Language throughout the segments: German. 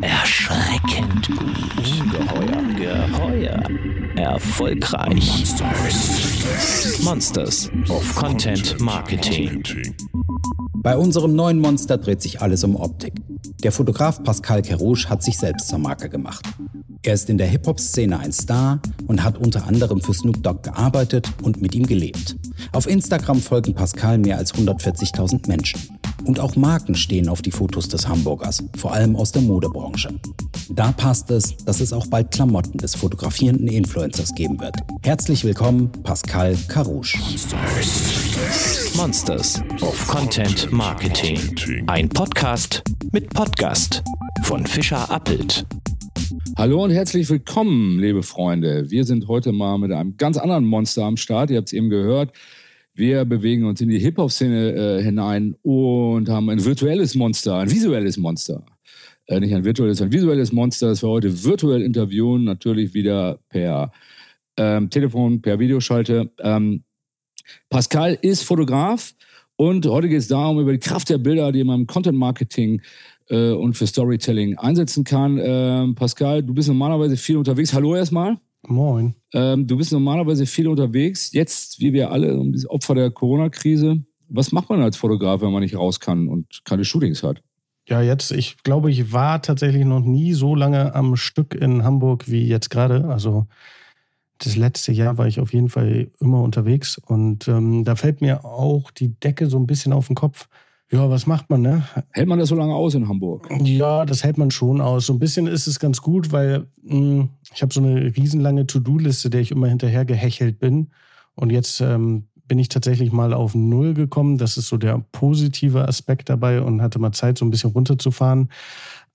Erschreckend gut. Ungeheuer. Geheuer. Erfolgreich. Monsters of Content Marketing. Bei unserem neuen Monster dreht sich alles um Optik. Der Fotograf Pascal Kerouche hat sich selbst zur Marke gemacht. Er ist in der Hip-Hop-Szene ein Star und hat unter anderem für Snoop Dogg gearbeitet und mit ihm gelebt. Auf Instagram folgen Pascal mehr als 140.000 Menschen. Und auch Marken stehen auf die Fotos des Hamburgers, vor allem aus der Modebranche. Da passt es, dass es auch bald Klamotten des fotografierenden Influencers geben wird. Herzlich willkommen, Pascal Karouche. Monsters of Content Marketing. Ein Podcast mit Podcast von Fischer Appelt. Hallo und herzlich willkommen, liebe Freunde. Wir sind heute mal mit einem ganz anderen Monster am Start. Ihr habt es eben gehört. Wir bewegen uns in die Hip-Hop-Szene äh, hinein und haben ein virtuelles Monster, ein visuelles Monster. Äh, nicht ein virtuelles, ein visuelles Monster, das wir heute virtuell interviewen, natürlich wieder per ähm, Telefon, per Videoschalte. Ähm, Pascal ist Fotograf und heute geht es darum, über die Kraft der Bilder, die man im Content-Marketing äh, und für Storytelling einsetzen kann. Ähm, Pascal, du bist normalerweise viel unterwegs. Hallo erstmal. Moin. Ähm, du bist normalerweise viel unterwegs. Jetzt, wie wir alle, Opfer der Corona-Krise. Was macht man als Fotograf, wenn man nicht raus kann und keine Shootings hat? Ja, jetzt, ich glaube, ich war tatsächlich noch nie so lange am Stück in Hamburg wie jetzt gerade. Also das letzte Jahr war ich auf jeden Fall immer unterwegs und ähm, da fällt mir auch die Decke so ein bisschen auf den Kopf. Ja, was macht man, ne? Hält man das so lange aus in Hamburg? Ja, das hält man schon aus. So ein bisschen ist es ganz gut, weil mh, hm, ich habe so eine riesenlange To-Do-Liste, der ich immer hinterher gehechelt bin. Und jetzt ähm, bin ich tatsächlich mal auf Null gekommen. Das ist so der positive Aspekt dabei und hatte mal Zeit, so ein bisschen runterzufahren.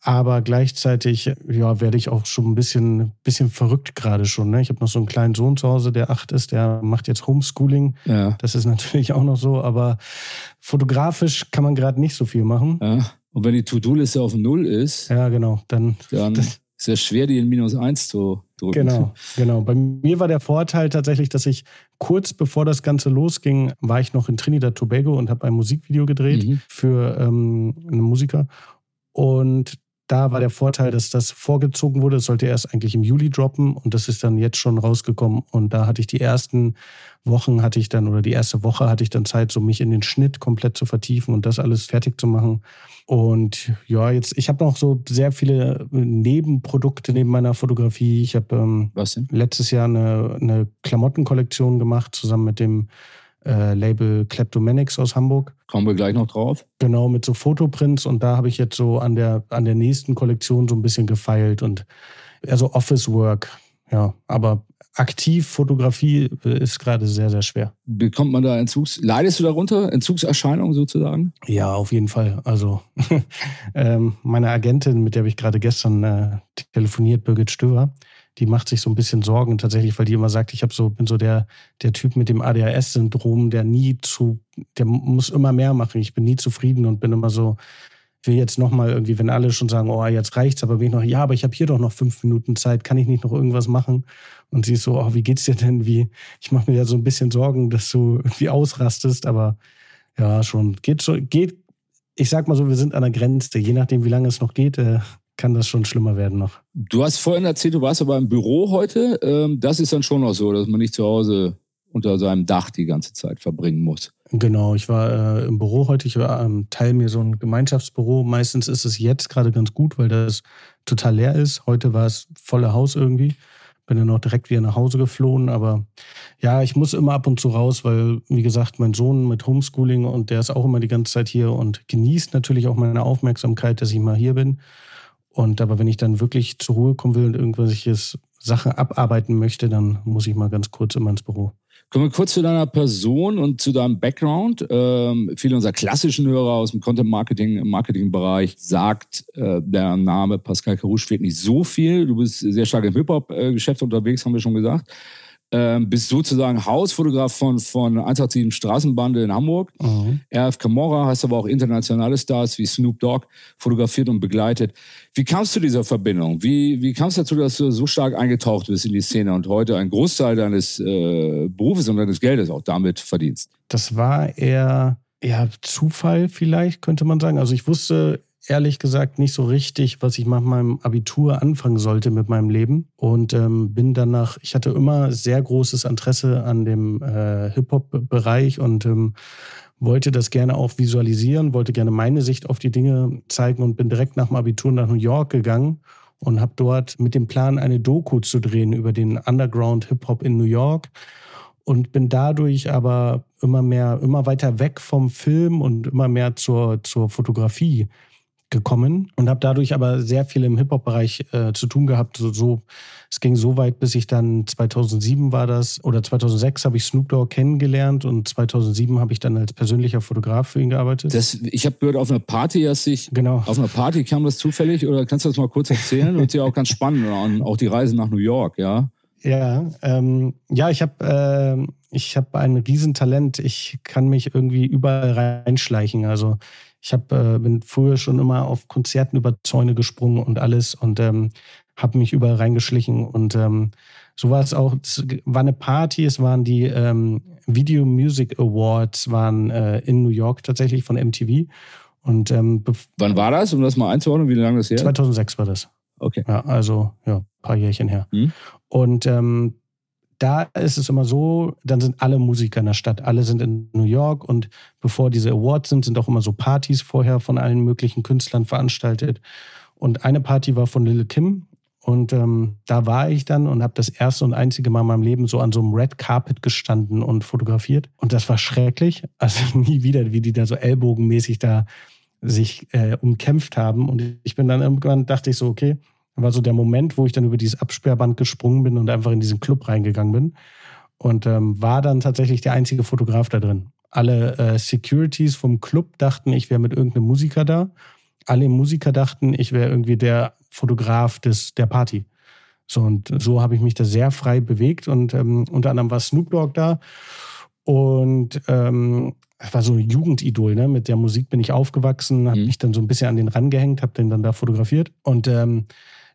Aber gleichzeitig ja, werde ich auch schon ein bisschen, bisschen verrückt gerade schon. Ne? Ich habe noch so einen kleinen Sohn zu Hause, der acht ist, der macht jetzt Homeschooling. Ja. Das ist natürlich auch noch so, aber fotografisch kann man gerade nicht so viel machen. Ja. Und wenn die To-Do-Liste auf Null ist, ja, genau, dann, dann ist es schwer, die in minus eins zu drücken. Genau, genau. Bei mir war der Vorteil tatsächlich, dass ich kurz bevor das Ganze losging, war ich noch in Trinidad Tobago und habe ein Musikvideo gedreht mhm. für ähm, einen Musiker. Und da war der Vorteil, dass das vorgezogen wurde. Es sollte erst eigentlich im Juli droppen und das ist dann jetzt schon rausgekommen. Und da hatte ich die ersten Wochen hatte ich dann oder die erste Woche hatte ich dann Zeit, so mich in den Schnitt komplett zu vertiefen und das alles fertig zu machen. Und ja, jetzt, ich habe noch so sehr viele Nebenprodukte neben meiner Fotografie. Ich habe ähm, letztes Jahr eine, eine Klamottenkollektion gemacht, zusammen mit dem äh, Label Kleptomanics aus Hamburg. Kommen wir gleich noch drauf. Genau, mit so Fotoprints und da habe ich jetzt so an der, an der nächsten Kollektion so ein bisschen gefeilt und also Office Work, ja, aber aktiv Fotografie ist gerade sehr, sehr schwer. Bekommt man da Entzugs, leidest du darunter, Entzugserscheinungen sozusagen? Ja, auf jeden Fall. Also ähm, meine Agentin, mit der habe ich gerade gestern äh, telefoniert, Birgit Stöver, die macht sich so ein bisschen Sorgen tatsächlich, weil die immer sagt, ich habe so, bin so der, der Typ mit dem ADHS-Syndrom, der nie zu, der muss immer mehr machen. Ich bin nie zufrieden und bin immer so, will jetzt nochmal irgendwie, wenn alle schon sagen, oh, jetzt reicht's, aber bin ich noch, ja, aber ich habe hier doch noch fünf Minuten Zeit, kann ich nicht noch irgendwas machen? Und sie ist so, oh, wie geht's dir denn? Wie, ich mache mir ja so ein bisschen Sorgen, dass du irgendwie ausrastest, aber ja, schon, geht schon, geht, ich sag mal so, wir sind an der Grenze, je nachdem, wie lange es noch geht, äh, kann das schon schlimmer werden noch. Du hast vorhin erzählt, du warst aber im Büro heute. Ähm, das ist dann schon noch so, dass man nicht zu Hause unter seinem Dach die ganze Zeit verbringen muss. Genau, ich war äh, im Büro heute. Ich war ähm, Teil mir so ein Gemeinschaftsbüro. Meistens ist es jetzt gerade ganz gut, weil das total leer ist. Heute war es volle Haus irgendwie. Bin dann noch direkt wieder nach Hause geflohen. Aber ja, ich muss immer ab und zu raus, weil, wie gesagt, mein Sohn mit Homeschooling und der ist auch immer die ganze Zeit hier und genießt natürlich auch meine Aufmerksamkeit, dass ich mal hier bin. Und aber wenn ich dann wirklich zur Ruhe kommen will und irgendwelche Sachen abarbeiten möchte, dann muss ich mal ganz kurz immer ins Büro. Kommen wir kurz zu deiner Person und zu deinem Background. Ähm, viele unserer klassischen Hörer aus dem Content-Marketing, im Marketingbereich sagt, äh, der Name Pascal Carouche fehlt nicht so viel. Du bist sehr stark im Hip-Hop-Geschäft unterwegs, haben wir schon gesagt ähm, bist sozusagen Hausfotograf von, von 187 Straßenbande in Hamburg. Mhm. RF Camorra, hast aber auch internationale Stars wie Snoop Dogg fotografiert und begleitet. Wie kamst du zu dieser Verbindung? Wie, wie kamst du dazu, dass du so stark eingetaucht bist in die Szene und heute einen Großteil deines äh, Berufes und deines Geldes auch damit verdienst? Das war eher ja, Zufall vielleicht, könnte man sagen. Also ich wusste ehrlich gesagt nicht so richtig, was ich nach meinem Abitur anfangen sollte mit meinem Leben. Und ähm, bin danach, ich hatte immer sehr großes Interesse an dem äh, Hip-Hop-Bereich und ähm, wollte das gerne auch visualisieren, wollte gerne meine Sicht auf die Dinge zeigen und bin direkt nach dem Abitur nach New York gegangen und habe dort mit dem Plan, eine Doku zu drehen über den Underground Hip-Hop in New York und bin dadurch aber immer mehr, immer weiter weg vom Film und immer mehr zur, zur Fotografie gekommen und habe dadurch aber sehr viel im Hip-Hop-Bereich äh, zu tun gehabt. So, so, es ging so weit, bis ich dann 2007 war das oder 2006 habe ich Snoop Dogg kennengelernt und 2007 habe ich dann als persönlicher Fotograf für ihn gearbeitet. Das, ich habe gehört, auf einer Party hast dich, genau. auf einer Party kam das zufällig oder kannst du das mal kurz erzählen? Und ja auch ganz spannend, und auch die Reise nach New York, ja. Ja, ähm, ja, ich habe äh, ich hab ein Riesentalent. Ich kann mich irgendwie überall reinschleichen. Also ich hab, äh, bin früher schon immer auf Konzerten über Zäune gesprungen und alles und ähm, habe mich überall reingeschlichen. Und ähm, so war es auch. Es war eine Party. Es waren die ähm, Video Music Awards waren äh, in New York tatsächlich von MTV. Und ähm, wann war das, um das mal einzuordnen? Wie lange das her? 2006 war das. Okay. Ja, also ja, ein paar Jährchen her. Hm. Und ähm, da ist es immer so, dann sind alle Musiker in der Stadt, alle sind in New York und bevor diese Awards sind, sind auch immer so Partys vorher von allen möglichen Künstlern veranstaltet. Und eine Party war von Lil Kim und ähm, da war ich dann und habe das erste und einzige Mal in meinem Leben so an so einem Red Carpet gestanden und fotografiert. Und das war schrecklich. Also nie wieder, wie die da so ellbogenmäßig da sich äh, umkämpft haben. Und ich bin dann irgendwann, dachte ich so, okay, war so der Moment, wo ich dann über dieses Absperrband gesprungen bin und einfach in diesen Club reingegangen bin. Und ähm, war dann tatsächlich der einzige Fotograf da drin. Alle äh, Securities vom Club dachten, ich wäre mit irgendeinem Musiker da. Alle Musiker dachten, ich wäre irgendwie der Fotograf des, der Party. So, und so habe ich mich da sehr frei bewegt. Und ähm, unter anderem war Snoop Dogg da. Und ähm, war so ein Jugendidol, ne? Mit der Musik bin ich aufgewachsen, habe mhm. mich dann so ein bisschen an den rangehängt, habe den dann da fotografiert. Und ähm,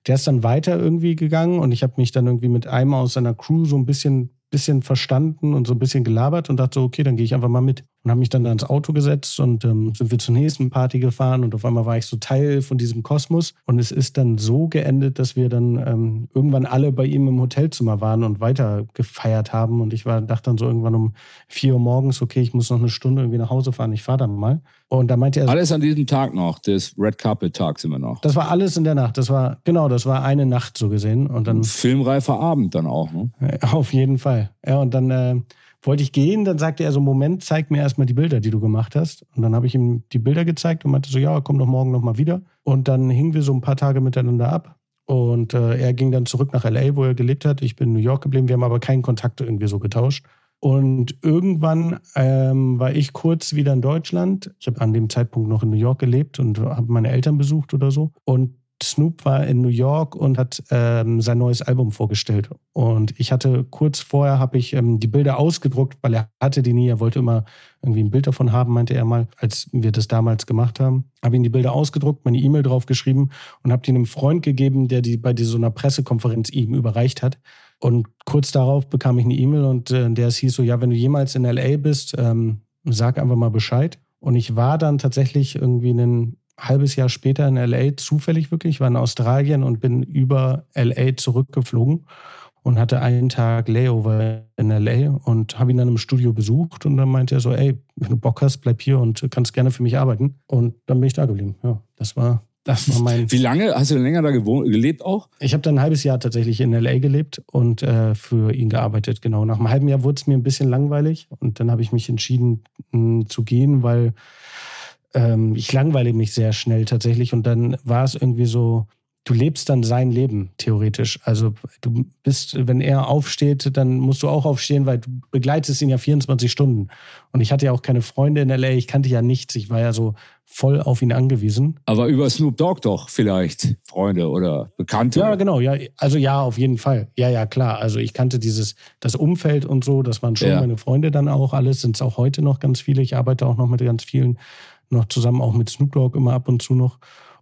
der ist dann weiter irgendwie gegangen und ich habe mich dann irgendwie mit einem aus seiner Crew so ein bisschen, bisschen verstanden und so ein bisschen gelabert und dachte so, okay, dann gehe ich einfach mal mit und habe mich dann da ins Auto gesetzt und ähm, sind wir zur nächsten Party gefahren und auf einmal war ich so Teil von diesem Kosmos und es ist dann so geendet, dass wir dann ähm, irgendwann alle bei ihm im Hotelzimmer waren und weiter gefeiert haben und ich war, dachte dann so irgendwann um vier Uhr morgens, okay, ich muss noch eine Stunde irgendwie nach Hause fahren, ich fahre dann mal. Und da meinte er. Alles an diesem Tag noch, des Red Carpet Tags immer noch. Das war alles in der Nacht. Das war, genau, das war eine Nacht so gesehen. Und dann. Ein filmreifer Abend dann auch, ne? Auf jeden Fall. Ja, und dann äh, wollte ich gehen, dann sagte er so: Moment, zeig mir erstmal die Bilder, die du gemacht hast. Und dann habe ich ihm die Bilder gezeigt und meinte so: Ja, komm doch morgen nochmal wieder. Und dann hingen wir so ein paar Tage miteinander ab. Und äh, er ging dann zurück nach LA, wo er gelebt hat. Ich bin in New York geblieben. Wir haben aber keinen Kontakt irgendwie so getauscht. Und irgendwann ähm, war ich kurz wieder in Deutschland. Ich habe an dem Zeitpunkt noch in New York gelebt und habe meine Eltern besucht oder so. Und Snoop war in New York und hat ähm, sein neues Album vorgestellt. Und ich hatte kurz vorher habe ich ähm, die Bilder ausgedruckt, weil er hatte die nie. Er wollte immer irgendwie ein Bild davon haben, meinte er mal, als wir das damals gemacht haben. Habe ihm die Bilder ausgedruckt, meine E-Mail drauf geschrieben und habe die einem Freund gegeben, der die bei so einer Pressekonferenz ihm überreicht hat. Und kurz darauf bekam ich eine E-Mail und äh, der es hieß so, ja, wenn du jemals in LA bist, ähm, sag einfach mal Bescheid. Und ich war dann tatsächlich irgendwie ein halbes Jahr später in LA, zufällig wirklich, ich war in Australien und bin über LA zurückgeflogen und hatte einen Tag Layover in LA und habe ihn dann im Studio besucht und dann meinte er so, ey, wenn du Bock hast, bleib hier und kannst gerne für mich arbeiten. Und dann bin ich da geblieben. Ja, das war das war mein. Wie lange hast du denn länger da gewohnt, gelebt auch? Ich habe dann ein halbes Jahr tatsächlich in LA gelebt und äh, für ihn gearbeitet. Genau. Nach einem halben Jahr wurde es mir ein bisschen langweilig und dann habe ich mich entschieden mh, hm, zu gehen, weil ähm, ich langweile mich sehr schnell tatsächlich. Und dann war es irgendwie so, du lebst dann sein Leben, theoretisch. Also du bist, wenn er aufsteht, dann musst du auch aufstehen, weil du begleitest ihn ja 24 Stunden. Und ich hatte ja auch keine Freunde in LA, ich kannte ja nichts, ich war ja so voll auf ihn angewiesen. Aber über Snoop Dogg doch vielleicht Freunde oder Bekannte. Ja, genau, ja, also ja, auf jeden Fall. Ja, ja, klar. Also ich kannte dieses, das Umfeld und so, das waren schon ja. meine Freunde dann auch alles, sind es auch heute noch ganz viele. Ich arbeite auch noch mit ganz vielen noch zusammen, auch mit Snoop Dogg immer ab und zu noch.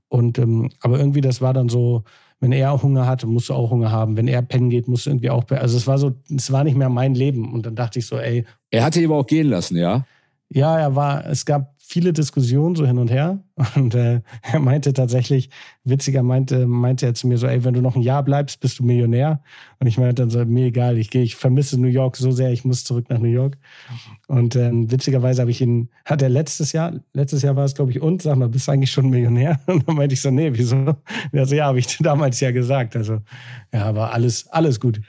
Und ähm, aber irgendwie, das war dann so, wenn er Hunger hatte, musst du auch Hunger haben. Wenn er pennen geht, musst du irgendwie auch. Also es war so, es war nicht mehr mein Leben. Und dann dachte ich so, ey. Er hatte ihn aber auch gehen lassen, ja? Ja, er war, es gab viele Diskussionen so hin und her. Und äh, er meinte tatsächlich, witziger meinte, meinte er zu mir so, ey, wenn du noch ein Jahr bleibst, bist du Millionär. Und ich meinte dann so, mir egal, ich gehe, ich vermisse New York so sehr, ich muss zurück nach New York. Und ähm, witzigerweise habe ich ihn, hat er letztes Jahr, letztes Jahr war es, glaube ich, und, sag mal, bist du eigentlich schon Millionär? Und dann meinte ich so, nee, wieso? Also, ja, habe ich damals ja gesagt. Also, ja, aber alles, alles gut.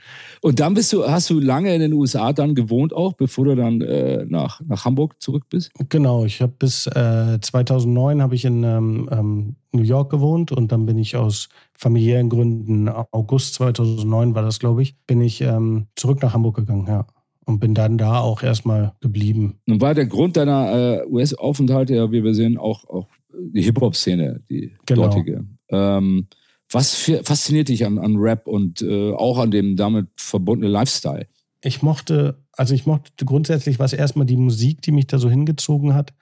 Und dann bist du, hast du lange in den USA dann gewohnt auch, bevor du dann äh, nach, nach Hamburg zurück bist? Genau, ich habe bis äh, 2009 habe ich in ähm, ähm, New York gewohnt und dann bin ich aus familiären Gründen, August 2009 war das, glaube ich, bin ich ähm, zurück nach Hamburg gegangen, ja. Und bin dann da auch erstmal geblieben. Nun war der Grund deiner äh, US-Aufenthalte ja, wie wir sehen, auch, auch die Hip-Hop-Szene, die genau. dortige. Ähm, was fasziniert dich an, an Rap und äh, auch an dem damit verbundenen Lifestyle? Ich mochte, also ich mochte grundsätzlich was erstmal die Musik, die mich da so hingezogen hat.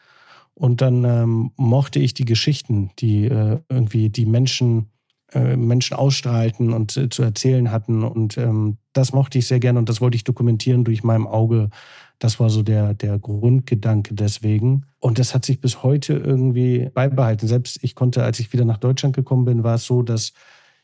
Und dann ähm, mochte ich die Geschichten, die äh, irgendwie die Menschen, äh, Menschen ausstrahlten und äh, zu erzählen hatten. Und ähm, das mochte ich sehr gerne und das wollte ich dokumentieren durch mein Auge das war so der, der Grundgedanke deswegen. Und das hat sich bis heute irgendwie beibehalten. Selbst ich konnte, als ich wieder nach Deutschland gekommen bin, war es so, dass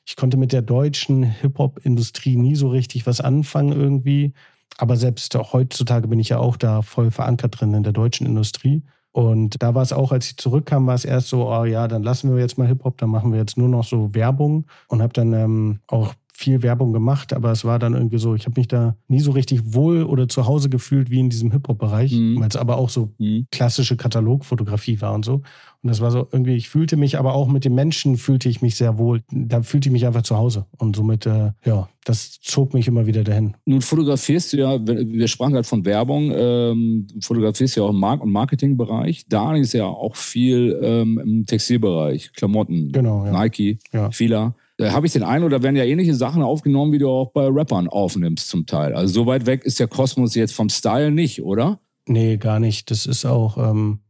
ich konnte mit der deutschen Hip-Hop-Industrie nie so richtig was anfangen irgendwie. Aber selbst heutzutage bin ich ja auch da voll verankert drin in der deutschen Industrie. Und da war es auch, als ich zurückkam, war es erst so, oh ja, dann lassen wir jetzt mal Hip-Hop, dann machen wir jetzt nur noch so Werbung. Und habe dann ähm, auch viel Werbung gemacht, aber es war dann irgendwie so, ich habe mich da nie so richtig wohl oder zu Hause gefühlt wie in diesem Hip-Hop-Bereich, mhm. weil es aber auch so mhm. klassische Katalogfotografie war und so. Und das war so irgendwie, ich fühlte mich aber auch mit den Menschen fühlte ich mich sehr wohl. Da fühlte ich mich einfach zu Hause. Und somit, äh, ja, das zog mich immer wieder dahin. Nun fotografierst du ja, wir sprachen gerade von Werbung, ähm, fotografierst ja auch im Markt- und Marketingbereich. Da ist ja auch viel ähm, im Textilbereich, Klamotten, genau, ja. Nike, ja. Fila. Da habe ich den einen oder werden ja ähnliche Sachen aufgenommen, wie du auch bei Rappern aufnimmst zum Teil. Also so weit weg ist der Kosmos jetzt vom Style nicht, oder? Nee, gar nicht. Das ist auch ähm,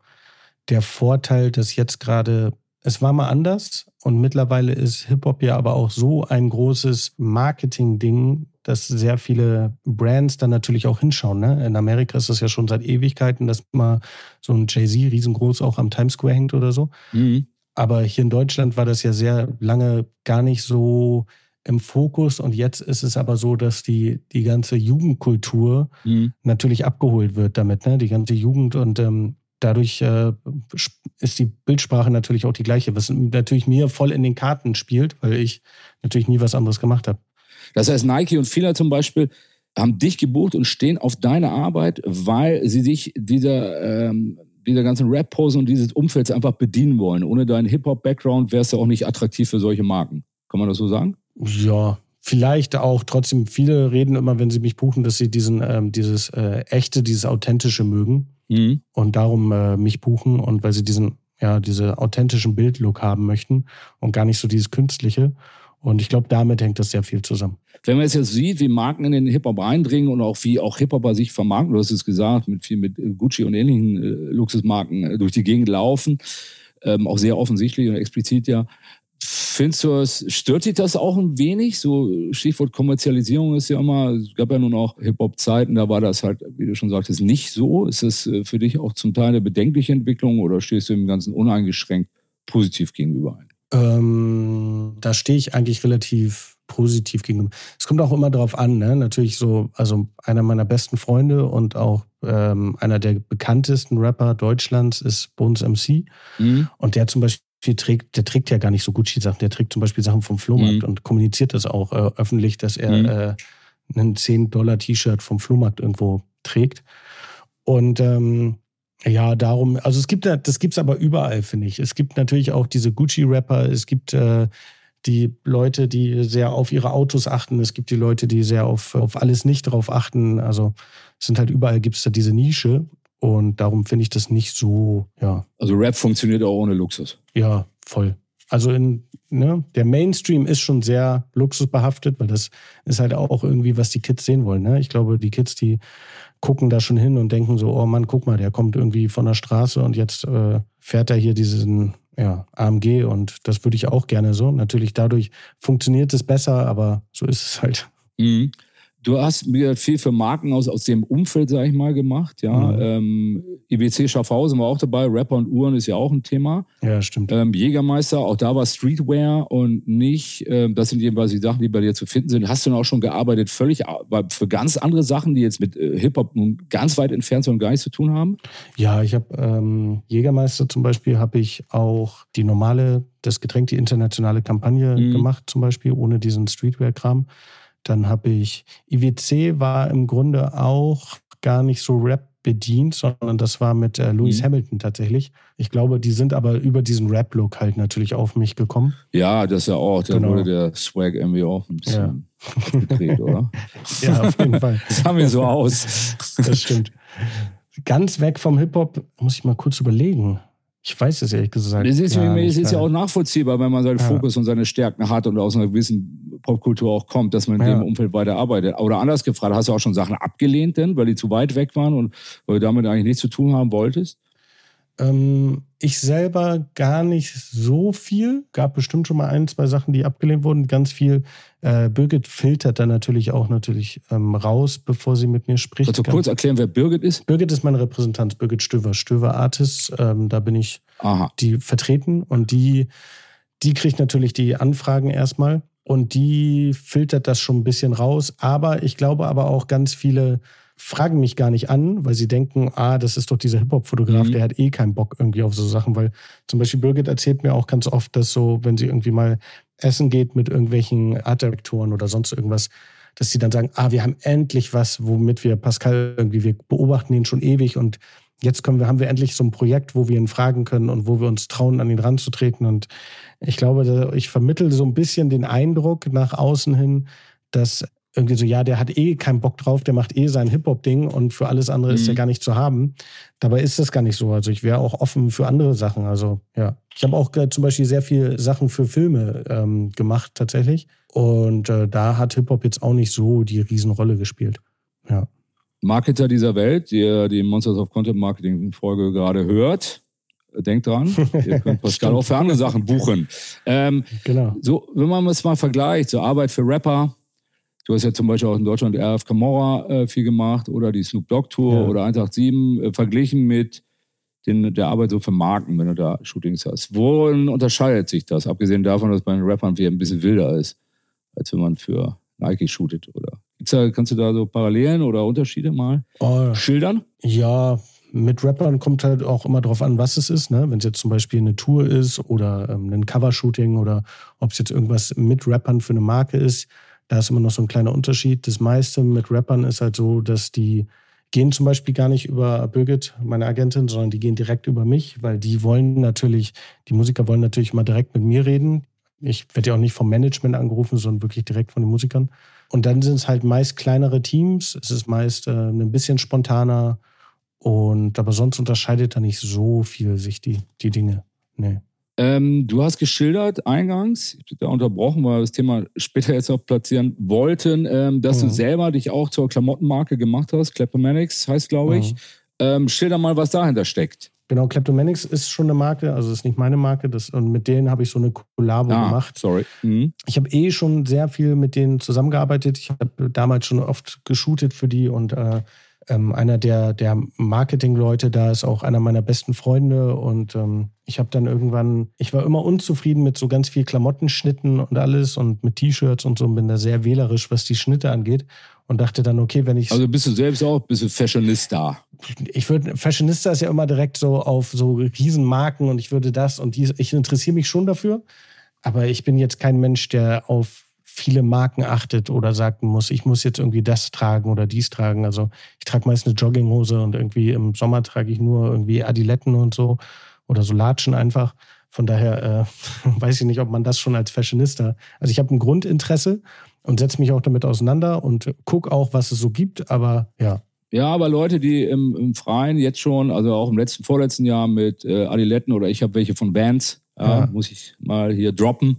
der Vorteil, dass jetzt gerade, es war mal anders und mittlerweile ist Hip-Hop ja aber auch so ein großes Marketing-Ding, dass sehr viele Brands dann natürlich auch hinschauen. Ne? In Amerika ist das ja schon seit Ewigkeiten, dass mal so ein Jay-Z riesengroß auch am Times Square hängt oder so. Mhm. Aber hier in Deutschland war das ja sehr lange gar nicht so im Fokus. Und jetzt ist es aber so, dass die, die ganze Jugendkultur mhm. natürlich abgeholt wird damit, ne? Die ganze Jugend und ähm, dadurch äh, ist die Bildsprache natürlich auch die gleiche, was natürlich mir voll in den Karten spielt, weil ich natürlich nie was anderes gemacht habe. Das heißt, Nike und Fila zum Beispiel haben dich gebucht und stehen auf deine Arbeit, weil sie dich dieser ähm, dieser ganzen Rap-Pose und dieses Umfelds einfach bedienen wollen. Ohne deinen Hip-Hop-Background wärst du auch nicht attraktiv für solche Marken. Kann man das so sagen? Ja, vielleicht auch trotzdem. Viele reden immer, wenn sie mich buchen, dass sie diesen, ähm, dieses äh, echte, dieses authentische mögen mhm. und darum äh, mich buchen und weil sie diesen, ja, diese authentischen Bildlook haben möchten und gar nicht so dieses künstliche. Und ich glaube, damit hängt das sehr viel zusammen. Wenn man es jetzt sieht, wie Marken in den Hip-Hop eindringen und auch wie auch Hip-Hopper sich vermarkten, du hast es gesagt, mit viel mit Gucci und ähnlichen äh, Luxusmarken äh, durch die Gegend laufen, ähm, auch sehr offensichtlich und explizit ja. Findest du es, stört dich das auch ein wenig? So Stichwort Kommerzialisierung ist ja immer, es gab ja nun auch Hip-Hop-Zeiten, da war das halt, wie du schon sagtest, nicht so. Ist das äh, für dich auch zum Teil eine bedenkliche Entwicklung oder stehst du dem Ganzen uneingeschränkt positiv gegenüber ein? Ähm, da stehe ich eigentlich relativ positiv gegenüber. Es kommt auch immer darauf an, ne? natürlich so, also einer meiner besten Freunde und auch ähm, einer der bekanntesten Rapper Deutschlands ist Bones MC. Mhm. Und der zum Beispiel trägt, der trägt ja gar nicht so Gucci-Sachen, der trägt zum Beispiel Sachen vom Flohmarkt mhm. und kommuniziert das auch äh, öffentlich, dass er mhm. äh, ein 10-Dollar-T-Shirt vom Flohmarkt irgendwo trägt. Und ähm, ja, darum, also es gibt das gibt es aber überall, finde ich. Es gibt natürlich auch diese Gucci-Rapper, es gibt äh, die Leute, die sehr auf ihre Autos achten, es gibt die Leute, die sehr auf, auf alles nicht drauf achten. Also es sind halt überall gibt es da diese Nische und darum finde ich das nicht so, ja. Also Rap funktioniert auch ohne Luxus. Ja, voll. Also in, ne, der Mainstream ist schon sehr luxusbehaftet, weil das ist halt auch irgendwie, was die Kids sehen wollen. Ne? Ich glaube, die Kids, die gucken da schon hin und denken so, oh Mann, guck mal, der kommt irgendwie von der Straße und jetzt äh, fährt er hier diesen ja, AMG und das würde ich auch gerne so. Natürlich dadurch funktioniert es besser, aber so ist es halt. Mhm. Du hast viel für Marken aus, aus dem Umfeld, sag ich mal, gemacht. Ja, mhm. ähm, IBC Schaffhausen war auch dabei. Rapper und Uhren ist ja auch ein Thema. Ja, stimmt. Ähm, Jägermeister, auch da war Streetwear und nicht. Ähm, das sind jedenfalls die Sachen, die bei dir zu finden sind. Hast du dann auch schon gearbeitet, völlig für ganz andere Sachen, die jetzt mit äh, Hip Hop nun ganz weit entfernt sind und gar nichts zu tun haben? Ja, ich habe ähm, Jägermeister zum Beispiel, habe ich auch die normale, das Getränk, die internationale Kampagne mhm. gemacht, zum Beispiel, ohne diesen Streetwear-Kram. Dann habe ich IWC war im Grunde auch gar nicht so Rap bedient, sondern das war mit äh, Lewis mhm. Hamilton tatsächlich. Ich glaube, die sind aber über diesen Rap-Look halt natürlich auf mich gekommen. Ja, das ist ja auch. Da genau. wurde der Swag irgendwie auch ein bisschen ja. gedreht, oder? ja, auf jeden Fall. Das sah mir so aus. Das stimmt. Ganz weg vom Hip-Hop, muss ich mal kurz überlegen. Ich weiß es ehrlich gesagt. Es ist, ja, es ist ja auch nachvollziehbar, wenn man seinen ja. Fokus und seine Stärken hat und aus einer gewissen Popkultur auch kommt, dass man in ja. dem Umfeld weiter arbeitet. Oder anders gefragt, hast du auch schon Sachen abgelehnt denn, weil die zu weit weg waren und weil du damit eigentlich nichts zu tun haben wolltest? Ähm, ich selber gar nicht so viel. Gab bestimmt schon mal ein, zwei Sachen, die abgelehnt wurden. Ganz viel. Äh, Birgit filtert dann natürlich auch natürlich ähm, raus, bevor sie mit mir spricht. Kannst du kurz erklären, wer Birgit ist? Birgit ist mein Repräsentant, Birgit Stöver, Stöver Artist. Ähm, da bin ich Aha. die vertreten und die, die kriegt natürlich die Anfragen erstmal und die filtert das schon ein bisschen raus. Aber ich glaube aber auch ganz viele fragen mich gar nicht an, weil sie denken, ah, das ist doch dieser Hip-Hop-Fotograf, mhm. der hat eh keinen Bock irgendwie auf so Sachen, weil zum Beispiel Birgit erzählt mir auch ganz oft, dass so, wenn sie irgendwie mal essen geht mit irgendwelchen Artdirektoren oder sonst irgendwas, dass sie dann sagen, ah, wir haben endlich was, womit wir Pascal irgendwie, wir beobachten ihn schon ewig und jetzt können wir, haben wir endlich so ein Projekt, wo wir ihn fragen können und wo wir uns trauen, an ihn ranzutreten. Und ich glaube, ich vermittle so ein bisschen den Eindruck nach außen hin, dass irgendwie so, ja, der hat eh keinen Bock drauf, der macht eh sein Hip-Hop-Ding und für alles andere mhm. ist er gar nicht zu haben. Dabei ist das gar nicht so. Also ich wäre auch offen für andere Sachen. Also ja, ich habe auch äh, zum Beispiel sehr viele Sachen für Filme ähm, gemacht tatsächlich. Und äh, da hat Hip-Hop jetzt auch nicht so die Riesenrolle gespielt. Ja. Marketer dieser Welt, der die Monsters of Content Marketing Folge gerade hört, denkt dran, ihr könnt Pascal auch für andere Sachen buchen. Ähm, genau. So, wenn man es mal vergleicht, so Arbeit für Rapper, Du hast ja zum Beispiel auch in Deutschland RF Camorra äh, viel gemacht oder die Snoop Dogg Tour ja. oder 187 äh, verglichen mit den, der Arbeit so für Marken, wenn du da Shootings hast. Worin unterscheidet sich das? Abgesehen davon, dass bei den Rappern wieder ein bisschen wilder ist, als wenn man für Nike shootet oder. Da, kannst du da so Parallelen oder Unterschiede mal oh, schildern? Ja, mit Rappern kommt halt auch immer drauf an, was es ist. Ne? Wenn es jetzt zum Beispiel eine Tour ist oder ähm, ein Covershooting oder ob es jetzt irgendwas mit Rappern für eine Marke ist, da ist immer noch so ein kleiner Unterschied. Das meiste mit Rappern ist halt so, dass die gehen zum Beispiel gar nicht über Birgit, meine Agentin, sondern die gehen direkt über mich, weil die wollen natürlich, die Musiker wollen natürlich mal direkt mit mir reden. Ich werde ja auch nicht vom Management angerufen, sondern wirklich direkt von den Musikern. Und dann sind es halt meist kleinere Teams. Es ist meist äh, ein bisschen spontaner. Und aber sonst unterscheidet da nicht so viel sich die, die Dinge. Nee. Ähm, du hast geschildert eingangs, ich bin da unterbrochen, weil wir das Thema später jetzt noch platzieren wollten, ähm, dass mhm. du selber dich auch zur Klamottenmarke gemacht hast. Kleptomanics heißt, glaube ich. Mhm. Ähm, schilder mal, was dahinter steckt. Genau, Kleptomanics ist schon eine Marke, also ist nicht meine Marke. Das, und mit denen habe ich so eine Kollabo ah, gemacht. Sorry. Mhm. Ich habe eh schon sehr viel mit denen zusammengearbeitet. Ich habe damals schon oft geshootet für die und äh, ähm, einer der, der Marketingleute da ist auch einer meiner besten Freunde und ähm, ich habe dann irgendwann, ich war immer unzufrieden mit so ganz viel Klamottenschnitten und alles und mit T-Shirts und so und bin da sehr wählerisch, was die Schnitte angeht und dachte dann, okay, wenn ich. Also bist du selbst auch, bist du Fashionista? Ich würde, Fashionista ist ja immer direkt so auf so Riesenmarken und ich würde das und dies, ich interessiere mich schon dafür, aber ich bin jetzt kein Mensch, der auf viele Marken achtet oder sagt muss, ich muss jetzt irgendwie das tragen oder dies tragen. Also ich trage meist eine Jogginghose und irgendwie im Sommer trage ich nur irgendwie Adiletten und so oder so Latschen einfach. Von daher äh, weiß ich nicht, ob man das schon als Fashionista. Also ich habe ein Grundinteresse und setze mich auch damit auseinander und gucke auch, was es so gibt. Aber ja, ja, aber Leute, die im, im, Freien jetzt schon, also auch im letzten, vorletzten Jahr mit äh, Adiletten oder ich habe welche von Vans, ja. muss ich mal hier droppen,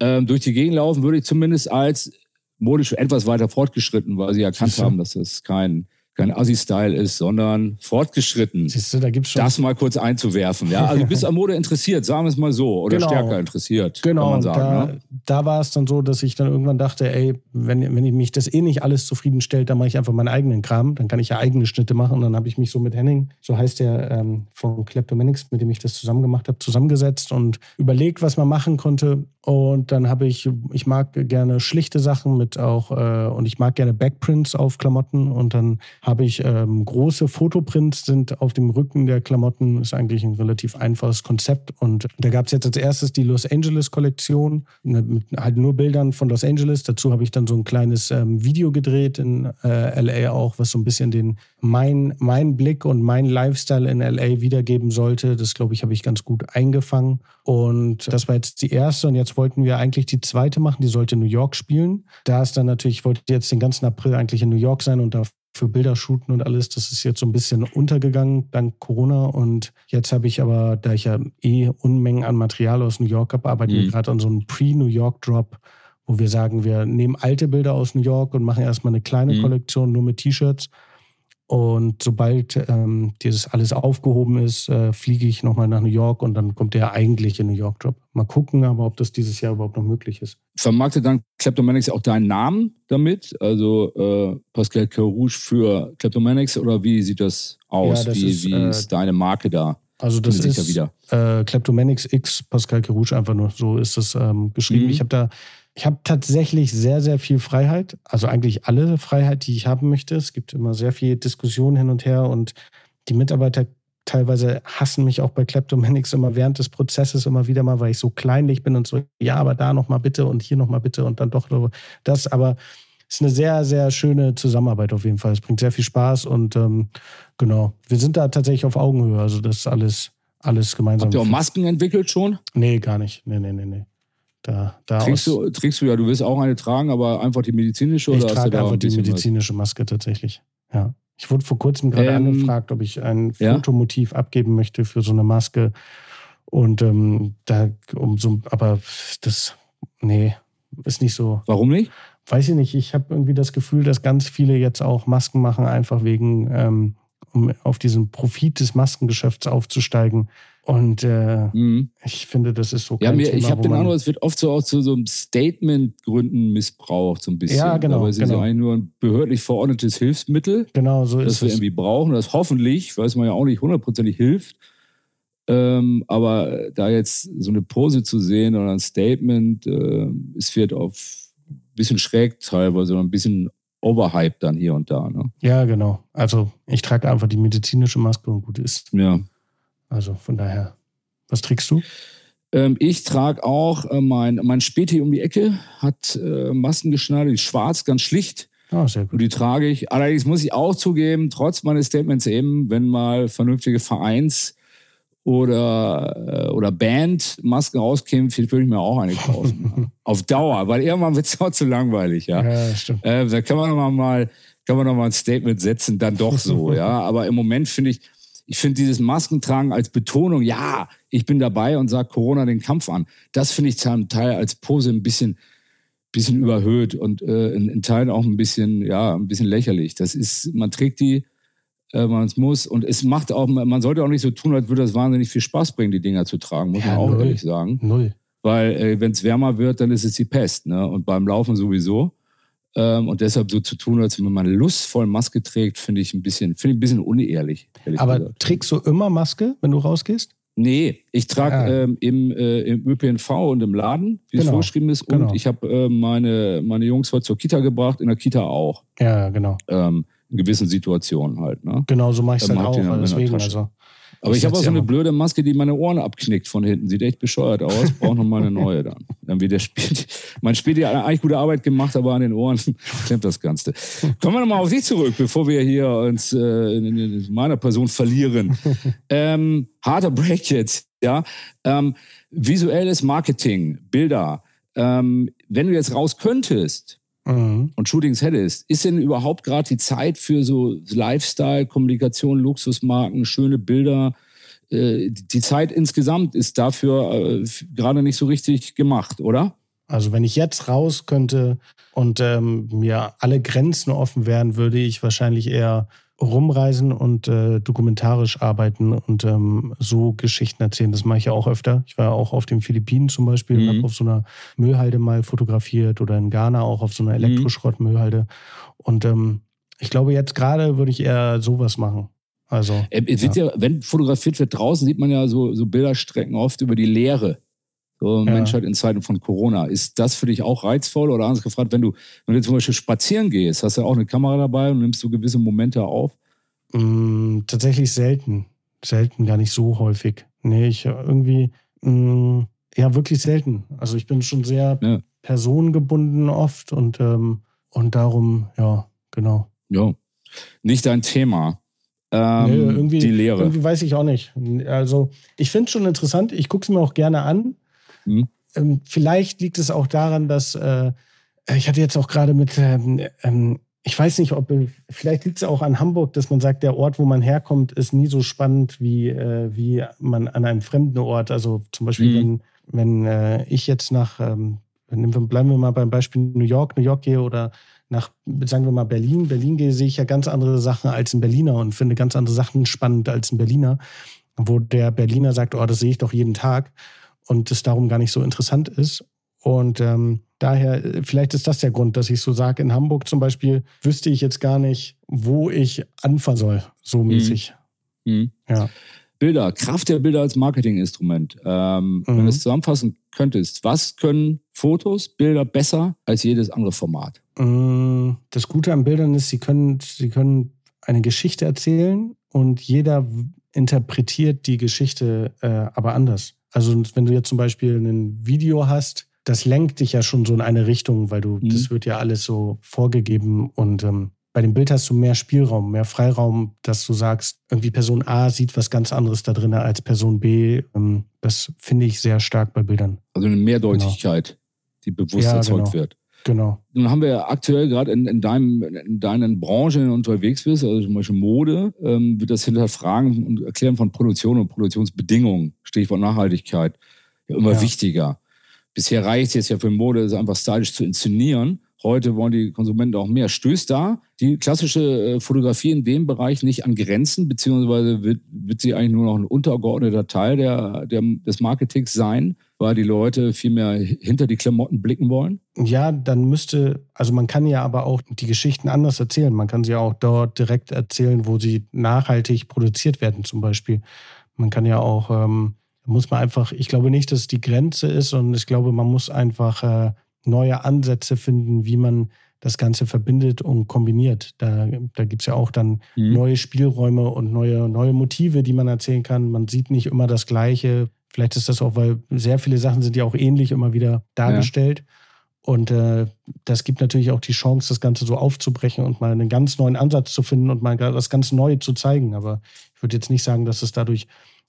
ähm, durch die Gegend laufen, würde ich zumindest als modisch etwas weiter fortgeschritten, weil sie erkannt haben, dass das kein kein Assi-Style ist, sondern fortgeschritten. Siehst du, da gibt's schon. Das mal kurz einzuwerfen. Ja, also du bist an Mode interessiert, sagen wir es mal so, oder genau. stärker interessiert. Genau, kann man sagen, da, ne? da war es dann so, dass ich dann irgendwann dachte, ey, wenn, wenn ich mich das eh nicht alles zufriedenstellt, dann mache ich einfach meinen eigenen Kram. Dann kann ich ja eigene Schnitte machen. Und dann habe ich mich so mit Henning, so heißt der ähm, von Kleptomanics, mit dem ich das zusammen gemacht habe, zusammengesetzt und überlegt, was man machen konnte. Und dann habe ich, ich mag gerne schlichte Sachen mit auch, äh, und ich mag gerne Backprints auf Klamotten. Und dann habe ich ähm, große Fotoprints sind auf dem Rücken der Klamotten. Ist eigentlich ein relativ einfaches Konzept. Und da gab es jetzt als erstes die Los Angeles Kollektion ne, mit halt nur Bildern von Los Angeles. Dazu habe ich dann so ein kleines ähm, Video gedreht in äh, LA auch, was so ein bisschen den mein, mein Blick und mein Lifestyle in LA wiedergeben sollte. Das glaube ich, habe ich ganz gut eingefangen. Und das war jetzt die erste. Und jetzt wollten wir eigentlich die zweite machen. Die sollte New York spielen. Da ist dann natürlich, ich wollte jetzt den ganzen April eigentlich in New York sein und da für Bilder shooten und alles. Das ist jetzt so ein bisschen untergegangen dank Corona. Und jetzt habe ich aber, da ich ja eh Unmengen an Material aus New York habe, arbeiten mhm. wir gerade an so einem Pre-New York-Drop, wo wir sagen, wir nehmen alte Bilder aus New York und machen erstmal eine kleine mhm. Kollektion nur mit T-Shirts und sobald ähm, dieses alles aufgehoben ist, äh, fliege ich nochmal nach New York und dann kommt der eigentliche New York-Job. Mal gucken, aber ob das dieses Jahr überhaupt noch möglich ist. Vermarktet dann Kleptomanics auch deinen Namen damit? Also äh, Pascal Carouge für Kleptomanics oder wie sieht das aus? Ja, das wie, ist, wie äh, ist deine Marke da? Also das ist ja äh, Kleptomanics X Pascal Carouge einfach nur. So ist das ähm, geschrieben. Mhm. Ich habe da ich habe tatsächlich sehr, sehr viel Freiheit. Also eigentlich alle Freiheit, die ich haben möchte. Es gibt immer sehr viel Diskussion hin und her und die Mitarbeiter teilweise hassen mich auch bei Kleptomanics immer während des Prozesses immer wieder mal, weil ich so kleinlich bin und so, ja, aber da nochmal bitte und hier nochmal bitte und dann doch das. Aber es ist eine sehr, sehr schöne Zusammenarbeit auf jeden Fall. Es bringt sehr viel Spaß und ähm, genau, wir sind da tatsächlich auf Augenhöhe. Also das ist alles, alles gemeinsam. Habt ihr auch Masken entwickelt schon? Nee, gar nicht. Nee, nee, nee, nee. Da, da trägst, du, trägst du ja, du willst auch eine tragen, aber einfach die medizinische ich oder trage du da einfach die medizinische? Maske tatsächlich. Ja. Ich wurde vor kurzem gerade ähm, angefragt, ob ich ein ja? Fotomotiv abgeben möchte für so eine Maske. Und ähm, da um so, aber das, nee, ist nicht so. Warum nicht? Weiß ich nicht. Ich habe irgendwie das Gefühl, dass ganz viele jetzt auch Masken machen, einfach wegen, ähm, um auf diesen Profit des Maskengeschäfts aufzusteigen. Und äh, mhm. ich finde, das ist so kein ja, mir, Thema, Ich habe den Eindruck, es wird oft so auch zu so einem Statement-Gründen missbraucht, so ein bisschen. Ja, genau. Weil sie genau. so eigentlich nur ein behördlich verordnetes Hilfsmittel, genau, so das wir es. irgendwie brauchen, das hoffentlich, weiß man ja auch nicht hundertprozentig hilft. Ähm, aber da jetzt so eine Pose zu sehen oder ein Statement, äh, es wird auf ein bisschen schräg teilweise, ein bisschen overhyped dann hier und da. Ne? Ja, genau. Also ich trage einfach die medizinische Maske und gut ist. Ja. Also von daher, was trägst du? Ähm, ich trage auch äh, mein, mein Späti um die Ecke, hat äh, Masken geschnallt, die schwarz, ganz schlicht. Ah, sehr gut. Und die trage ich. Allerdings muss ich auch zugeben, trotz meines Statements eben, wenn mal vernünftige Vereins- oder, äh, oder Band-Masken rauskämen, würde ich mir auch eine kaufen. Auf Dauer, weil irgendwann wird es auch zu langweilig. Ja, ja stimmt. Äh, da kann man noch mal, kann man noch mal ein Statement setzen, dann doch so. ja, aber im Moment finde ich, ich finde dieses Maskentragen als Betonung, ja, ich bin dabei und sage Corona den Kampf an. Das finde ich zum Teil als Pose ein bisschen, bisschen überhöht und äh, in, in, Teilen auch ein bisschen, ja, ein bisschen lächerlich. Das ist, man trägt die, äh, man es muss und es macht auch, man sollte auch nicht so tun, als würde das wahnsinnig viel Spaß bringen, die Dinger zu tragen, muss ja, man auch null. ehrlich sagen. Null. Weil äh, wenn es wärmer wird, dann ist es die Pest. Ne? Und beim Laufen sowieso. Ähm, und deshalb so zu tun, als wenn man lustvoll Maske trägt, finde ich ein bisschen, finde ich ein bisschen unehrlich. Aber gesagt. trägst du immer Maske, wenn du rausgehst? Nee, ich trage ah. ähm, im, äh, im ÖPNV und im Laden, wie genau. es vorgeschrieben ist. Und genau. ich habe äh, meine, meine Jungs heute zur Kita gebracht, in der Kita auch. Ja, genau. Ähm, in gewissen Situationen halt. Ne? Genau, so mache ich es dann auch. Deswegen, also, aber ich, ich habe auch so eine blöde Maske, die meine Ohren abknickt von hinten. Sieht echt bescheuert aus. Brauche noch mal eine neue dann. Dann wie der spielt. Man spielt ja eigentlich gute Arbeit gemacht, aber an den Ohren klemmt das Ganze. Kommen wir nochmal auf dich zurück, bevor wir hier uns äh, in, in meiner Person verlieren. Ähm, harter Break jetzt, ja. Ähm, visuelles Marketing, Bilder. Ähm, wenn du jetzt raus könntest, mhm. und Shootings hättest, ist denn überhaupt gerade die Zeit für so Lifestyle, Kommunikation, Luxusmarken, schöne Bilder? Äh, die Zeit insgesamt ist dafür äh, gerade nicht so richtig gemacht, oder? Also wenn ich jetzt raus könnte und ähm, mir alle Grenzen offen wären, würde ich wahrscheinlich eher rumreisen und äh, dokumentarisch arbeiten und ähm, so Geschichten erzählen. Das mache ich ja auch öfter. Ich war auch auf den Philippinen zum Beispiel mhm. und habe auf so einer Müllhalde mal fotografiert oder in Ghana auch auf so einer mhm. Elektroschrottmüllhalde. Und ähm, ich glaube, jetzt gerade würde ich eher sowas machen. Also, äh, ja. ja. wenn fotografiert wird draußen, sieht man ja so, so Bilderstrecken oft über die Leere. So ja. Menschheit in Zeiten von Corona. Ist das für dich auch reizvoll? Oder anders gefragt, wenn du, wenn du zum Beispiel spazieren gehst, hast du auch eine Kamera dabei und nimmst du gewisse Momente auf? Mm, tatsächlich selten. Selten, gar nicht so häufig. Nee, ich irgendwie, mm, ja, wirklich selten. Also ich bin schon sehr ja. personengebunden oft und, ähm, und darum, ja, genau. Ja, nicht dein Thema. Ähm, nee, irgendwie, die Lehre. Irgendwie weiß ich auch nicht. Also ich finde es schon interessant. Ich gucke es mir auch gerne an. Mhm. Ähm, vielleicht liegt es auch daran, dass äh, ich hatte jetzt auch gerade mit, ähm, ähm, ich weiß nicht, ob, vielleicht liegt es auch an Hamburg, dass man sagt, der Ort, wo man herkommt, ist nie so spannend wie, äh, wie man an einem fremden Ort. Also zum Beispiel, mhm. wenn, wenn äh, ich jetzt nach, ähm, bleiben wir mal beim Beispiel New York, New York gehe oder nach, sagen wir mal, Berlin. Berlin gehe, sehe ich ja ganz andere Sachen als ein Berliner und finde ganz andere Sachen spannend als ein Berliner, wo der Berliner sagt, oh, das sehe ich doch jeden Tag und es darum gar nicht so interessant ist. Und ähm, daher, vielleicht ist das der Grund, dass ich so sage, in Hamburg zum Beispiel wüsste ich jetzt gar nicht, wo ich anfangen soll, so mhm. mäßig. Mhm. Ja. Bilder, Kraft der Bilder als Marketinginstrument. Ähm, mhm. Wenn du es zusammenfassen könntest, was können Fotos, Bilder besser als jedes andere Format? Mm, das Gute an Bildern ist, sie können, sie können eine Geschichte erzählen und jeder interpretiert die Geschichte äh, aber anders. Also wenn du jetzt zum Beispiel ein Video hast, das lenkt dich ja schon so in eine Richtung, weil du, mhm. das wird ja alles so vorgegeben und ähm, bei dem Bild hast du mehr Spielraum, mehr Freiraum, dass du sagst, irgendwie Person A sieht was ganz anderes da drin als Person B. Ähm, das finde ich sehr stark bei Bildern. Also eine Mehrdeutigkeit, genau. die bewusst ja, erzeugt genau. wird. Genau. Nun haben wir ja aktuell gerade in, in, deinem, in deinen Branchen unterwegs bist, also zum Beispiel Mode, ähm, wird das Hinterfragen und Erklären von Produktion und Produktionsbedingungen, Stichwort Nachhaltigkeit, ja immer ja. wichtiger. Bisher reicht es jetzt ja für Mode, es einfach stylisch zu inszenieren. Heute wollen die Konsumenten auch mehr. Stößt da die klassische äh, Fotografie in dem Bereich nicht an Grenzen, beziehungsweise wird, wird sie eigentlich nur noch ein untergeordneter Teil der, der, des Marketings sein, weil die Leute viel mehr hinter die Klamotten blicken wollen? Ja, dann müsste, also man kann ja aber auch die Geschichten anders erzählen. Man kann sie auch dort direkt erzählen, wo sie nachhaltig produziert werden, zum Beispiel. Man kann ja auch, ähm, muss man einfach, ich glaube nicht, dass es die Grenze ist, sondern ich glaube, man muss einfach äh, neue Ansätze finden, wie man das Ganze verbindet und kombiniert. Da, da gibt es ja auch dann mhm. neue Spielräume und neue, neue Motive, die man erzählen kann. Man sieht nicht immer das Gleiche. Vielleicht ist das auch, weil sehr viele Sachen sind ja auch ähnlich immer wieder dargestellt. Ja. Und äh, das gibt natürlich auch die Chance, das Ganze so aufzubrechen und mal einen ganz neuen Ansatz zu finden und mal das ganz Neue zu zeigen. Aber ich würde jetzt nicht sagen, dass es dadurch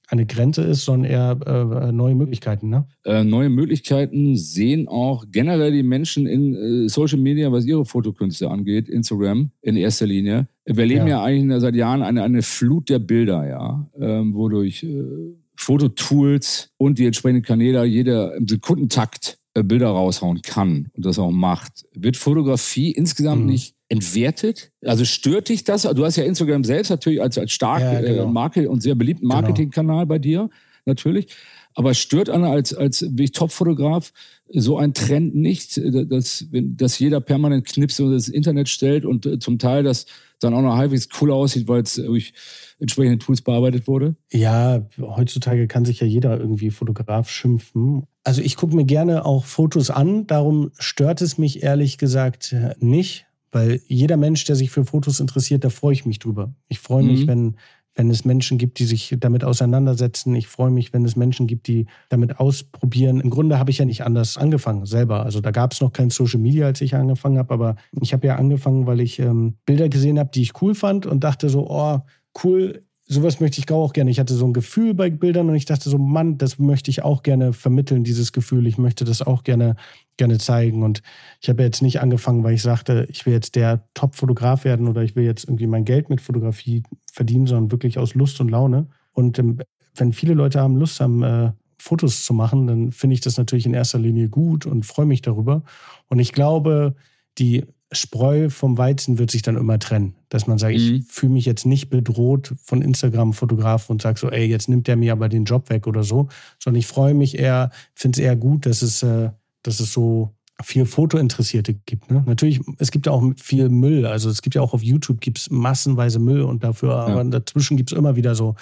eine Grenze ist, sondern eher äh, neue Möglichkeiten. Ne? Äh, neue Möglichkeiten sehen auch generell die Menschen in äh, Social Media, was ihre Fotokünste angeht, Instagram in erster Linie. Wir erleben ja, ja eigentlich seit Jahren eine, eine Flut der Bilder, ja, ähm, wodurch äh, Fototools und die entsprechenden Kanäle jeder im Sekundentakt äh, Bilder raushauen kann und das auch macht. Wird Fotografie insgesamt mhm. nicht entwertet? Also stört dich das? Du hast ja Instagram selbst natürlich als, als stark ja, äh, genau. Marke und sehr beliebten genau. Marketingkanal bei dir, natürlich. Aber stört einer als, als Top-Fotograf so ein Trend nicht, äh, dass, dass jeder permanent knipst und das Internet stellt und zum Teil das dann auch noch halbwegs cool aussieht, weil es durch entsprechende Tools bearbeitet wurde? Ja, heutzutage kann sich ja jeder irgendwie Fotograf schimpfen. Also ich gucke mir gerne auch Fotos an, darum stört es mich ehrlich gesagt nicht. Weil jeder Mensch, der sich für Fotos interessiert, da freue ich mich drüber. Ich freue mich, mhm. wenn, wenn es Menschen gibt, die sich damit auseinandersetzen. Ich freue mich, wenn es Menschen gibt, die damit ausprobieren. Im Grunde habe ich ja nicht anders angefangen selber. Also da gab es noch kein Social Media, als ich angefangen habe, aber ich habe ja angefangen, weil ich ähm, Bilder gesehen habe, die ich cool fand und dachte so, oh, cool, sowas möchte ich auch gerne. Ich hatte so ein Gefühl bei Bildern und ich dachte so, Mann, das möchte ich auch gerne vermitteln, dieses Gefühl. Ich möchte das auch gerne, gerne zeigen. Und ich habe jetzt nicht angefangen, weil ich sagte, ich will jetzt der Top-Fotograf werden oder ich will jetzt irgendwie mein Geld mit Fotografie verdienen, sondern wirklich aus Lust und Laune. Und ähm, wenn viele Leute haben Lust haben, äh, Fotos zu machen, dann finde ich das natürlich in erster Linie gut und freue mich darüber. Und ich glaube, die Spreu vom Weizen wird sich dann immer trennen. Dass man sagt, mhm. ich fühle mich jetzt nicht bedroht von Instagram-Fotografen und sage so, ey, jetzt nimmt der mir aber den Job weg oder so, sondern ich freue mich eher, finde es eher gut, dass es, äh, dass es so viel Fotointeressierte gibt. Ne? Natürlich, es gibt ja auch viel Müll. Also es gibt ja auch auf YouTube gibt's massenweise Müll und dafür, ja. aber dazwischen gibt es immer wieder so,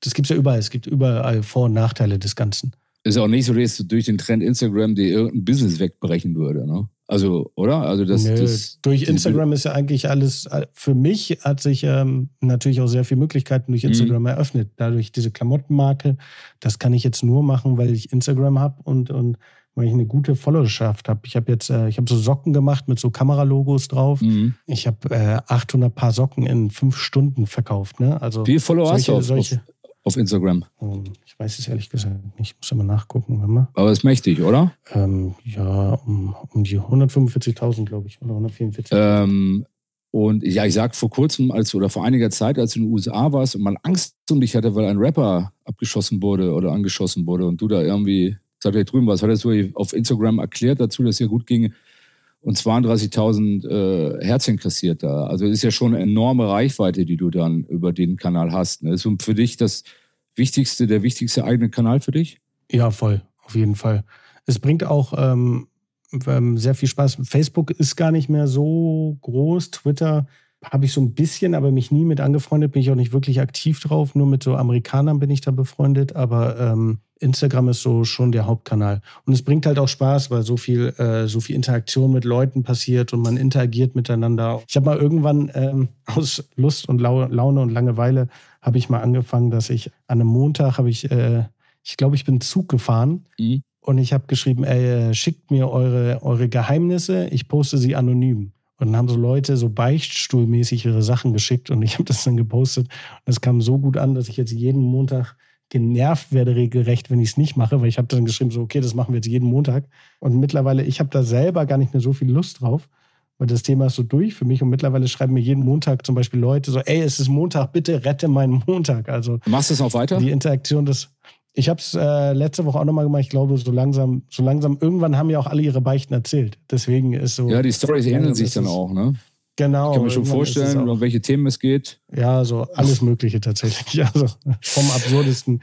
das gibt es ja überall. Es gibt überall Vor- und Nachteile des Ganzen. Ist auch nicht so, dass durch den Trend Instagram dir irgendein Business wegbrechen würde, ne? Also, oder? Also das, Nö, das durch Instagram ist ja eigentlich alles, für mich hat sich ähm, natürlich auch sehr viele Möglichkeiten durch mhm. Instagram mhm. eröffnet. Dadurch diese Klamottenmarke, das kann ich jetzt nur machen, weil ich Instagram habe und, und weil ich eine gute Followerschaft habe. Ich habe jetzt, äh, ich habe so Socken gemacht mit so Kameralogos drauf. Mhm. Ich habe äh, 800 Paar Socken in fünf Stunden verkauft. Ne? Also Wie viele Follower solche, hast du auf, solche, auf Instagram? Ähm, ich weiß es ehrlich gesagt nicht. Ich muss aber nachgucken. Mal. Aber ist mächtig, oder? Ähm, ja, um, um die 145.000, glaube ich, oder 144.000. Ähm, und ja, ich sag vor kurzem, als oder vor einiger Zeit, als du in den USA warst und man Angst um dich hatte, weil ein Rapper abgeschossen wurde oder angeschossen wurde und du da irgendwie, sag ich drüben was, hattest du auf Instagram erklärt dazu, dass es ja gut ging und 32.000 äh, Herzchen kassiert da. Also es ist ja schon eine enorme Reichweite, die du dann über den Kanal hast. Ne? Ist für dich das wichtigste, der wichtigste eigene Kanal für dich? Ja, voll, auf jeden Fall. Es bringt auch ähm, ähm, sehr viel Spaß. Facebook ist gar nicht mehr so groß. Twitter habe ich so ein bisschen, aber mich nie mit angefreundet, bin ich auch nicht wirklich aktiv drauf. Nur mit so Amerikanern bin ich da befreundet, aber ähm, Instagram ist so schon der Hauptkanal. Und es bringt halt auch Spaß, weil so viel, äh, so viel Interaktion mit Leuten passiert und man interagiert miteinander. Ich habe mal irgendwann ähm, aus Lust und Laune und Langeweile habe ich mal angefangen, dass ich an einem Montag habe ich, äh, ich glaube, ich bin Zug gefahren mhm. und ich habe geschrieben, ey, schickt mir eure, eure Geheimnisse, ich poste sie anonym. Und dann haben so Leute so beichtstuhlmäßig ihre Sachen geschickt und ich habe das dann gepostet. Und es kam so gut an, dass ich jetzt jeden Montag genervt werde regelrecht, wenn ich es nicht mache, weil ich habe dann geschrieben, so, okay, das machen wir jetzt jeden Montag. Und mittlerweile, ich habe da selber gar nicht mehr so viel Lust drauf, weil das Thema ist so durch für mich. Und mittlerweile schreiben mir jeden Montag zum Beispiel Leute so, ey, es ist Montag, bitte rette meinen Montag. Also Machst du es auch weiter? Die Interaktion des. Ich habe es äh, letzte Woche auch nochmal gemacht. Ich glaube, so langsam, so langsam, irgendwann haben ja auch alle ihre Beichten erzählt. Deswegen ist so. Ja, die Storys ähneln sich dann auch, ne? Genau. Ich kann mir schon vorstellen, um welche Themen es geht. Ja, so alles Mögliche tatsächlich. Also vom Absurdesten.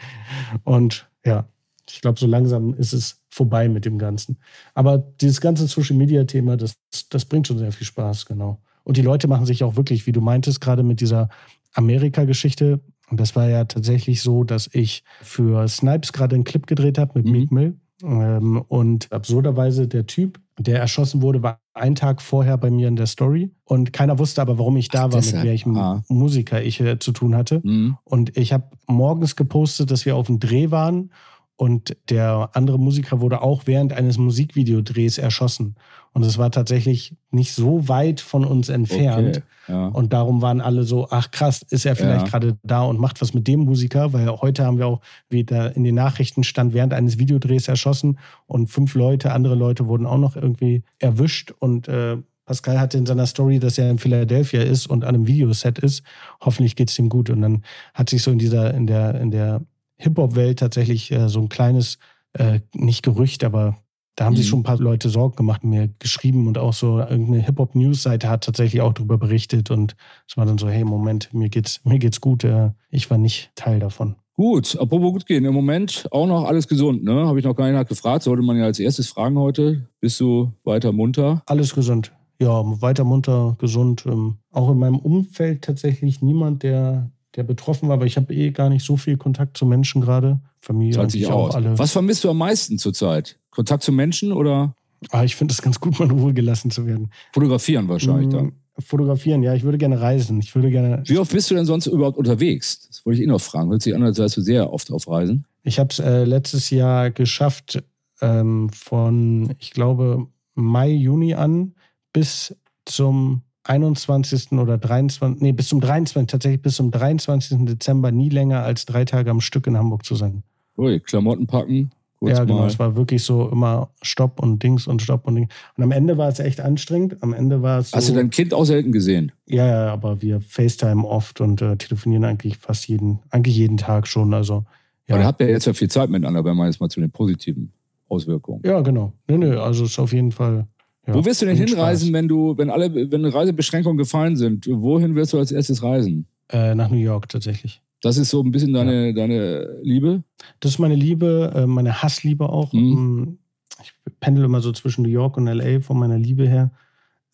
Und ja, ich glaube, so langsam ist es vorbei mit dem Ganzen. Aber dieses ganze Social Media Thema, das, das bringt schon sehr viel Spaß, genau. Und die Leute machen sich auch wirklich, wie du meintest, gerade mit dieser Amerika-Geschichte. Und das war ja tatsächlich so, dass ich für Snipes gerade einen Clip gedreht habe mit mhm. Meek Mill. Ähm, und absurderweise der Typ, der erschossen wurde, war einen Tag vorher bei mir in der Story. Und keiner wusste aber, warum ich da Ach, war, mit welchem ah. Musiker ich äh, zu tun hatte. Mhm. Und ich habe morgens gepostet, dass wir auf dem Dreh waren und der andere Musiker wurde auch während eines Musikvideodrehs erschossen. Und es war tatsächlich nicht so weit von uns entfernt. Okay, ja. Und darum waren alle so, ach krass, ist er vielleicht ja. gerade da und macht was mit dem Musiker? Weil heute haben wir auch, wie da in den Nachrichten stand, während eines Videodrehs erschossen und fünf Leute, andere Leute wurden auch noch irgendwie erwischt. Und äh, Pascal hatte in seiner Story, dass er in Philadelphia ist und an einem Videoset ist. Hoffentlich geht es ihm gut. Und dann hat sich so in dieser, in der, in der Hip-Hop-Welt tatsächlich äh, so ein kleines, äh, nicht Gerücht, aber da haben mhm. sich schon ein paar Leute Sorgen gemacht, mir geschrieben und auch so irgendeine Hip-Hop-News-Seite hat tatsächlich auch darüber berichtet und es war dann so, hey, Moment, mir geht's, mir geht's gut, äh, ich war nicht Teil davon. Gut, apropos gut gehen, im Moment auch noch alles gesund, ne? Habe ich noch gar nicht gefragt, sollte man ja als erstes fragen heute. Bist du weiter munter? Alles gesund. Ja, weiter munter, gesund. Ähm, auch in meinem Umfeld tatsächlich niemand, der der betroffen war, aber ich habe eh gar nicht so viel Kontakt zu Menschen gerade. Familie und ich auch alle. Was vermisst du am meisten zurzeit? Kontakt zu Menschen oder? Ah, ich finde es ganz gut, mal in Ruhe gelassen zu werden. Fotografieren wahrscheinlich dann. Mm, fotografieren, ja. Ich würde gerne reisen. Ich würde gerne. Wie oft bist du denn sonst überhaupt unterwegs? Das wollte ich eh noch fragen. Hört sich an, als wärst du sehr oft auf Reisen. Ich habe es äh, letztes Jahr geschafft, ähm, von, ich glaube, Mai, Juni an bis zum 21. oder 23. Nee, bis zum 23. tatsächlich bis zum 23. Dezember nie länger als drei Tage am Stück in Hamburg zu sein. Ui, Klamotten packen. ja, genau. Mal. Es war wirklich so immer Stopp und Dings und Stopp und Dings. Und am Ende war es echt anstrengend. Am Ende war es. So, Hast du dein Kind auch selten gesehen? Ja, ja, aber wir FaceTime oft und äh, telefonieren eigentlich fast jeden, eigentlich jeden Tag schon. Also. Ja. Aber da habt ihr jetzt ja viel Zeit miteinander, wenn man jetzt mal zu den positiven Auswirkungen. Ja, genau. Nö, nö, also es ist auf jeden Fall Ja, Wo wirst du denn hinreisen, Spaß. wenn du, wenn alle, wenn Reisebeschränkungen gefallen sind? Wohin wirst du als erstes reisen? Äh, nach New York tatsächlich. Das ist so ein bisschen deine, ja. deine Liebe? Das ist meine Liebe, äh, meine Hassliebe auch. Mhm. Ähm, ich pendel immer so zwischen New York und LA von meiner Liebe her.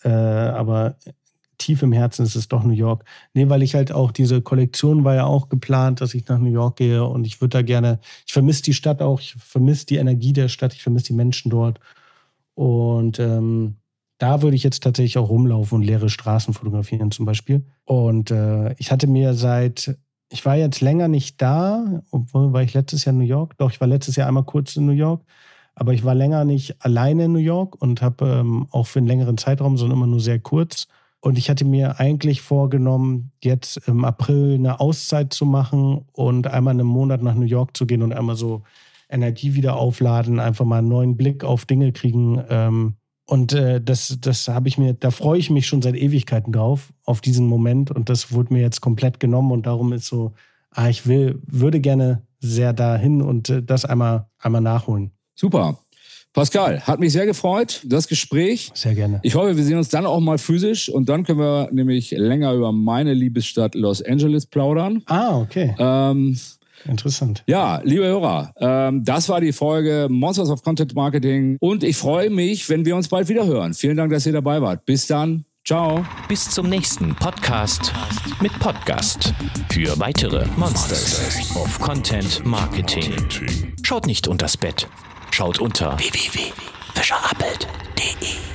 Äh, aber tief im Herzen ist es doch New York. Nee, weil ich halt auch, diese Kollektion war ja auch geplant, dass ich nach New York gehe und ich würde da gerne, ich vermisse die Stadt auch, ich vermisse die Energie der Stadt, ich vermisse die Menschen dort. Und ähm, da würde ich jetzt tatsächlich auch rumlaufen und leere Straßen fotografieren zum Beispiel. Und äh, ich hatte mir seit, ich war jetzt länger nicht da, obwohl war ich letztes Jahr in New York. Doch, ich war letztes Jahr einmal kurz in New York. Aber ich war länger nicht alleine in New York und habe ähm, auch für einen längeren Zeitraum, sondern immer nur sehr kurz. Und ich hatte mir eigentlich vorgenommen, jetzt im April eine Auszeit zu machen und einmal einen Monat nach New York zu gehen und einmal so Energie wieder aufladen, einfach mal einen neuen Blick auf Dinge kriegen. Ähm, und äh, das, das habe ich mir, da freue ich mich schon seit Ewigkeiten drauf, auf diesen Moment. Und das wurde mir jetzt komplett genommen. Und darum ist so, ah, ich will, würde gerne sehr dahin und äh, das einmal, einmal nachholen. Super. Pascal, hat mich sehr gefreut, das Gespräch. Sehr gerne. Ich hoffe, wir sehen uns dann auch mal physisch und dann können wir nämlich länger über meine Liebesstadt Los Angeles plaudern. Ah, okay. Ähm, Interessant. Ja, liebe Hörer, ähm, das war die Folge Monsters of Content Marketing und ich freue mich, wenn wir uns bald wieder hören. Vielen Dank, dass ihr dabei wart. Bis dann. Ciao. Bis zum nächsten Podcast mit Podcast für weitere Monsters of Content Marketing. Schaut nicht unters Bett. Schaut unter www.fischerappelt.de